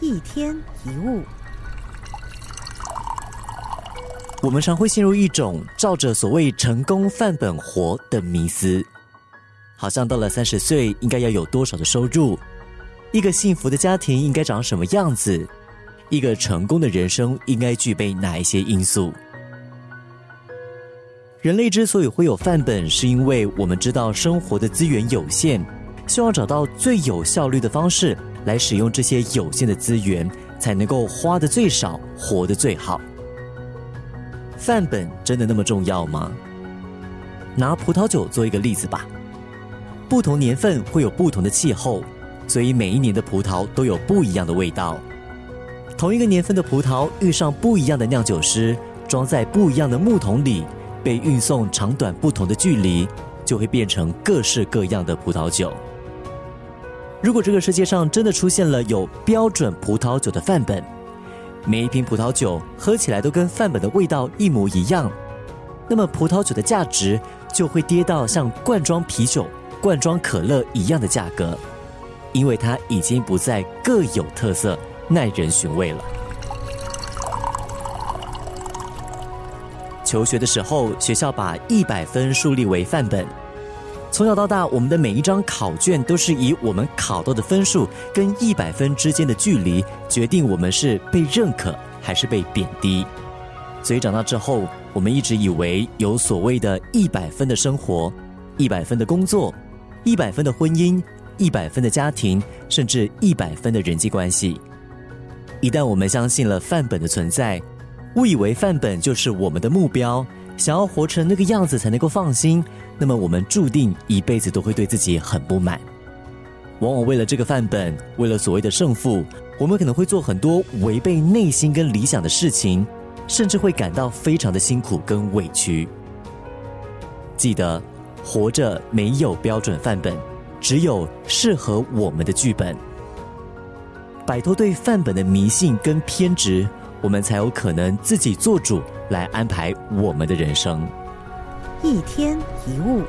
一天一物，我们常会陷入一种照着所谓成功范本活的迷思，好像到了三十岁应该要有多少的收入，一个幸福的家庭应该长什么样子，一个成功的人生应该具备哪一些因素。人类之所以会有范本，是因为我们知道生活的资源有限，希望找到最有效率的方式。来使用这些有限的资源，才能够花的最少，活得最好。范本真的那么重要吗？拿葡萄酒做一个例子吧。不同年份会有不同的气候，所以每一年的葡萄都有不一样的味道。同一个年份的葡萄遇上不一样的酿酒师，装在不一样的木桶里，被运送长短不同的距离，就会变成各式各样的葡萄酒。如果这个世界上真的出现了有标准葡萄酒的范本，每一瓶葡萄酒喝起来都跟范本的味道一模一样，那么葡萄酒的价值就会跌到像罐装啤酒、罐装可乐一样的价格，因为它已经不再各有特色、耐人寻味了。求学的时候，学校把一百分树立为范本。从小到大，我们的每一张考卷都是以我们考到的分数跟一百分之间的距离，决定我们是被认可还是被贬低。所以长大之后，我们一直以为有所谓的一百分的生活、一百分的工作、一百分的婚姻、一百分的家庭，甚至一百分的人际关系。一旦我们相信了范本的存在，误以为范本就是我们的目标。想要活成那个样子才能够放心，那么我们注定一辈子都会对自己很不满。往往为了这个范本，为了所谓的胜负，我们可能会做很多违背内心跟理想的事情，甚至会感到非常的辛苦跟委屈。记得，活着没有标准范本，只有适合我们的剧本。摆脱对范本的迷信跟偏执。我们才有可能自己做主，来安排我们的人生。一天一物。